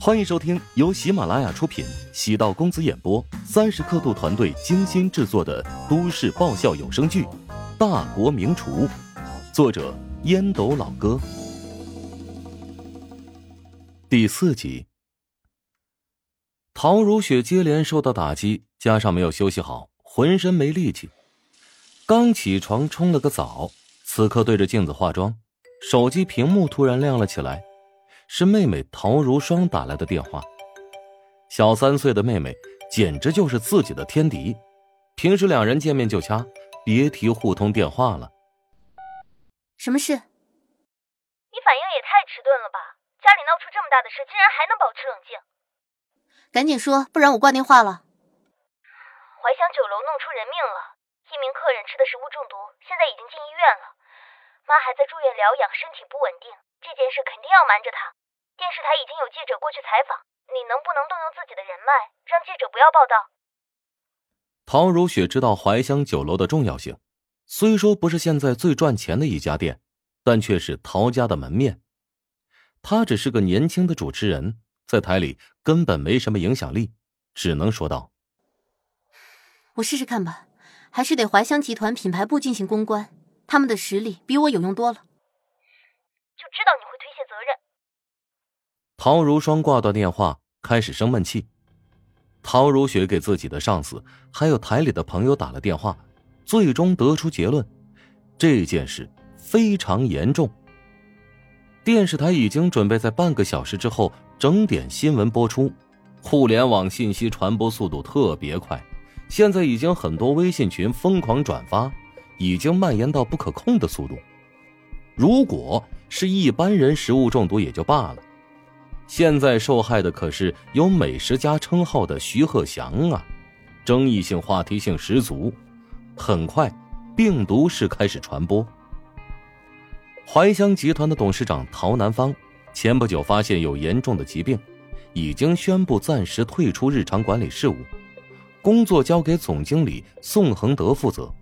欢迎收听由喜马拉雅出品、喜道公子演播、三十刻度团队精心制作的都市爆笑有声剧《大国名厨》，作者烟斗老哥，第四集。陶如雪接连受到打击，加上没有休息好，浑身没力气。刚起床冲了个澡，此刻对着镜子化妆，手机屏幕突然亮了起来。是妹妹陶如霜打来的电话。小三岁的妹妹简直就是自己的天敌，平时两人见面就掐，别提互通电话了。什么事？你反应也太迟钝了吧！家里闹出这么大的事，竟然还能保持冷静。赶紧说，不然我挂电话了。怀香酒楼弄出人命了，一名客人吃的食物中毒，现在已经进医院了，妈还在住院疗养，身体不稳定。这件事肯定要瞒着他。电视台已经有记者过去采访，你能不能动用自己的人脉，让记者不要报道？陶如雪知道怀香酒楼的重要性，虽说不是现在最赚钱的一家店，但却是陶家的门面。她只是个年轻的主持人，在台里根本没什么影响力，只能说道：“我试试看吧，还是得怀香集团品牌部进行公关，他们的实力比我有用多了。”就知道你会推卸责任。陶如霜挂断电话，开始生闷气。陶如雪给自己的上司还有台里的朋友打了电话，最终得出结论：这件事非常严重。电视台已经准备在半个小时之后整点新闻播出。互联网信息传播速度特别快，现在已经很多微信群疯狂转发，已经蔓延到不可控的速度。如果是一般人食物中毒也就罢了，现在受害的可是有美食家称号的徐鹤祥啊，争议性、话题性十足。很快，病毒是开始传播。怀香集团的董事长陶南方前不久发现有严重的疾病，已经宣布暂时退出日常管理事务，工作交给总经理宋恒德负责。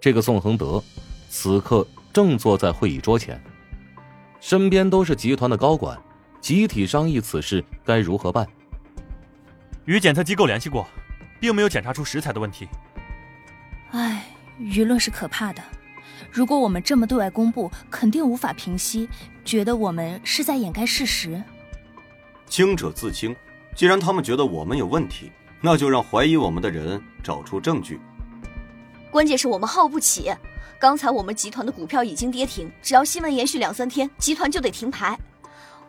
这个宋恒德，此刻。正坐在会议桌前，身边都是集团的高管，集体商议此事该如何办。与检测机构联系过，并没有检查出食材的问题。唉，舆论是可怕的，如果我们这么对外公布，肯定无法平息，觉得我们是在掩盖事实。清者自清，既然他们觉得我们有问题，那就让怀疑我们的人找出证据。关键是我们耗不起。刚才我们集团的股票已经跌停，只要新闻延续两三天，集团就得停牌。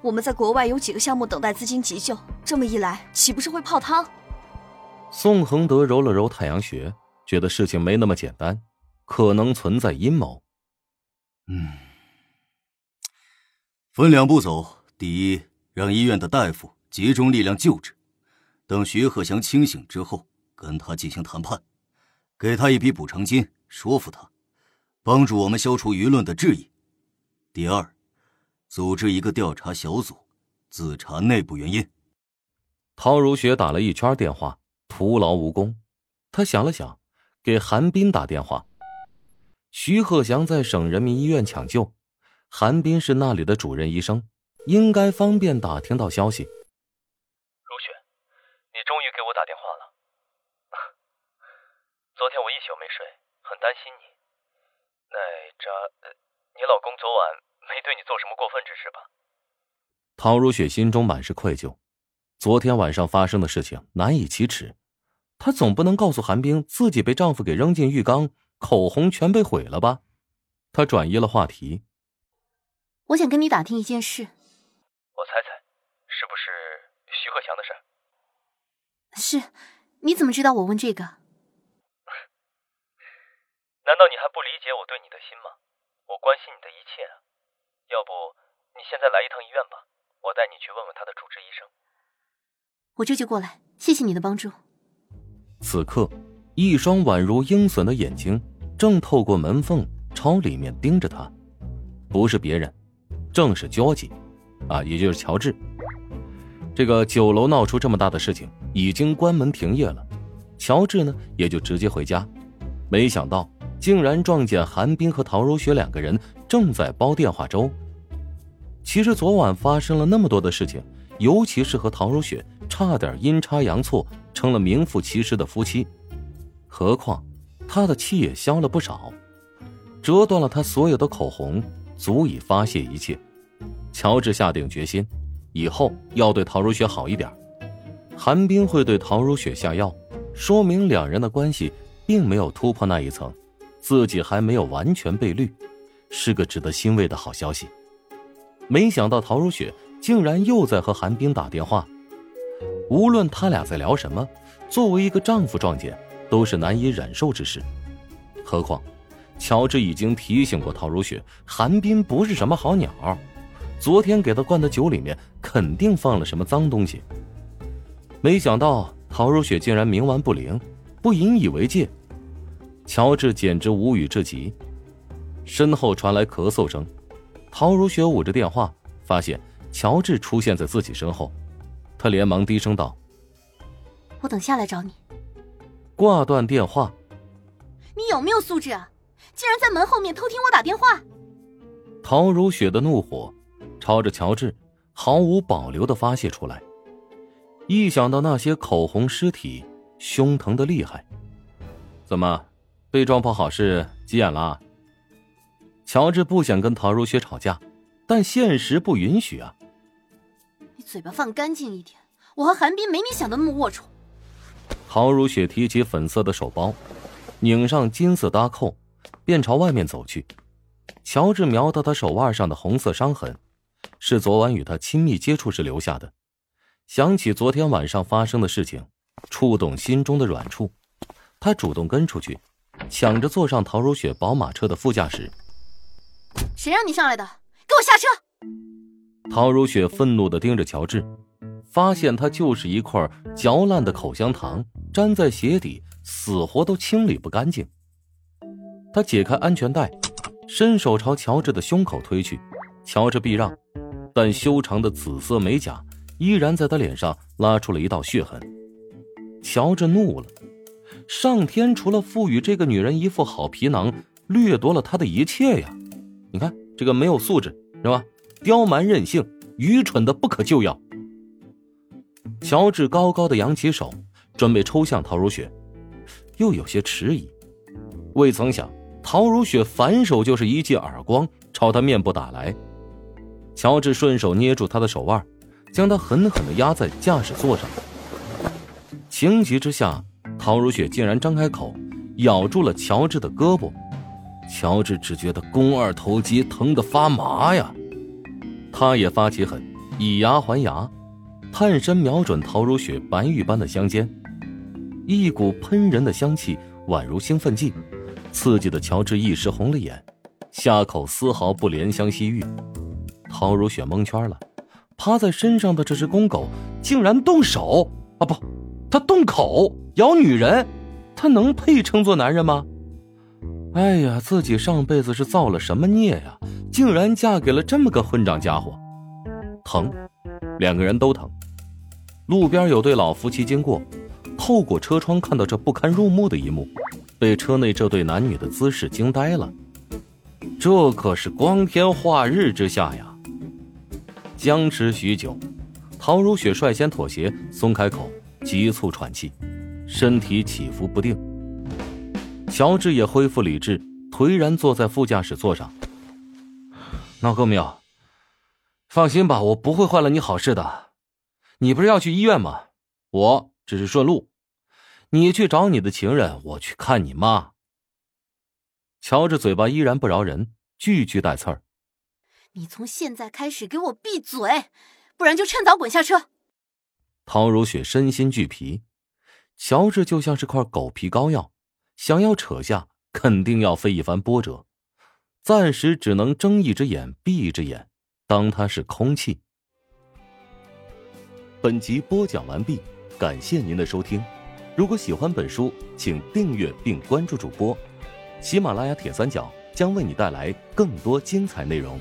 我们在国外有几个项目等待资金急救，这么一来，岂不是会泡汤？宋恒德揉了揉太阳穴，觉得事情没那么简单，可能存在阴谋。嗯，分两步走：第一，让医院的大夫集中力量救治，等徐鹤祥清醒之后，跟他进行谈判，给他一笔补偿金，说服他。帮助我们消除舆论的质疑。第二，组织一个调查小组，自查内部原因。陶如雪打了一圈电话，徒劳无功。他想了想，给韩斌打电话。徐鹤祥在省人民医院抢救，韩斌是那里的主任医生，应该方便打听到消息。如雪，你终于给我打电话了。昨天我一宿没睡，很担心你。那扎，你老公昨晚没对你做什么过分之事吧？陶如雪心中满是愧疚，昨天晚上发生的事情难以启齿，她总不能告诉韩冰自己被丈夫给扔进浴缸，口红全被毁了吧？她转移了话题。我想跟你打听一件事。我猜猜，是不是徐鹤强的事？是，你怎么知道我问这个？难道你还不理解我对你的心吗？我关心你的一切啊！要不你现在来一趟医院吧，我带你去问问他的主治医生。我这就过来，谢谢你的帮助。此刻，一双宛如鹰隼的眼睛正透过门缝朝里面盯着他，不是别人，正是焦吉，啊，也就是乔治。这个酒楼闹出这么大的事情，已经关门停业了，乔治呢也就直接回家，没想到。竟然撞见韩冰和陶如雪两个人正在煲电话粥。其实昨晚发生了那么多的事情，尤其是和陶如雪差点阴差阳错成了名副其实的夫妻。何况，他的气也消了不少，折断了他所有的口红，足以发泄一切。乔治下定决心，以后要对陶如雪好一点。韩冰会对陶如雪下药，说明两人的关系并没有突破那一层，自己还没有完全被绿，是个值得欣慰的好消息。没想到陶如雪竟然又在和韩冰打电话，无论他俩在聊什么，作为一个丈夫撞见都是难以忍受之事。何况，乔治已经提醒过陶如雪，韩冰不是什么好鸟，昨天给他灌的酒里面肯定放了什么脏东西。没想到陶如雪竟然冥顽不灵，不引以为戒，乔治简直无语至极。身后传来咳嗽声，陶如雪捂着电话，发现乔治出现在自己身后，他连忙低声道：“我等下来找你。”挂断电话。你有没有素质啊？竟然在门后面偷听我打电话！陶如雪的怒火朝着乔治毫无保留的发泄出来。一想到那些口红尸体，胸疼的厉害。怎么，被撞破好事急眼了？乔治不想跟陶如雪吵架，但现实不允许啊。你嘴巴放干净一点，我和韩冰没你想的那么龌龊。陶如雪提起粉色的手包，拧上金色搭扣，便朝外面走去。乔治瞄到她手腕上的红色伤痕，是昨晚与她亲密接触时留下的。想起昨天晚上发生的事情，触动心中的软处，他主动跟出去，抢着坐上陶如雪宝马车的副驾驶。谁让你上来的？给我下车！陶如雪愤怒的盯着乔治，发现他就是一块嚼烂的口香糖，粘在鞋底，死活都清理不干净。他解开安全带，伸手朝乔治的胸口推去，乔治避让，但修长的紫色美甲。依然在他脸上拉出了一道血痕，乔治怒了。上天除了赋予这个女人一副好皮囊，掠夺了她的一切呀！你看这个没有素质是吧？刁蛮任性，愚蠢的不可救药。乔治高高的扬起手，准备抽向陶如雪，又有些迟疑。未曾想，陶如雪反手就是一记耳光，朝他面部打来。乔治顺手捏住他的手腕。将他狠狠的压在驾驶座上，情急之下，陶如雪竟然张开口，咬住了乔治的胳膊。乔治只觉得肱二头肌疼得发麻呀，他也发起狠，以牙还牙，探身瞄准陶如雪白玉般的香肩，一股喷人的香气宛如兴奋剂，刺激的乔治一时红了眼，下口丝毫不怜香惜玉。陶如雪蒙圈了。趴在身上的这只公狗竟然动手啊！不，它动口咬女人，他能配称作男人吗？哎呀，自己上辈子是造了什么孽呀？竟然嫁给了这么个混账家伙！疼，两个人都疼。路边有对老夫妻经过，透过车窗看到这不堪入目的一幕，被车内这对男女的姿势惊呆了。这可是光天化日之下呀！僵持许久，陶如雪率先妥协，松开口，急促喘气，身体起伏不定。乔治也恢复理智，颓然坐在副驾驶座上。闹够没有？放心吧，我不会坏了你好事的。你不是要去医院吗？我只是顺路。你去找你的情人，我去看你妈。乔治嘴巴依然不饶人，句句带刺儿。你从现在开始给我闭嘴，不然就趁早滚下车。陶如雪身心俱疲，乔治就像是块狗皮膏药，想要扯下，肯定要费一番波折。暂时只能睁一只眼闭一只眼，当它是空气。本集播讲完毕，感谢您的收听。如果喜欢本书，请订阅并关注主播。喜马拉雅铁三角将为你带来更多精彩内容。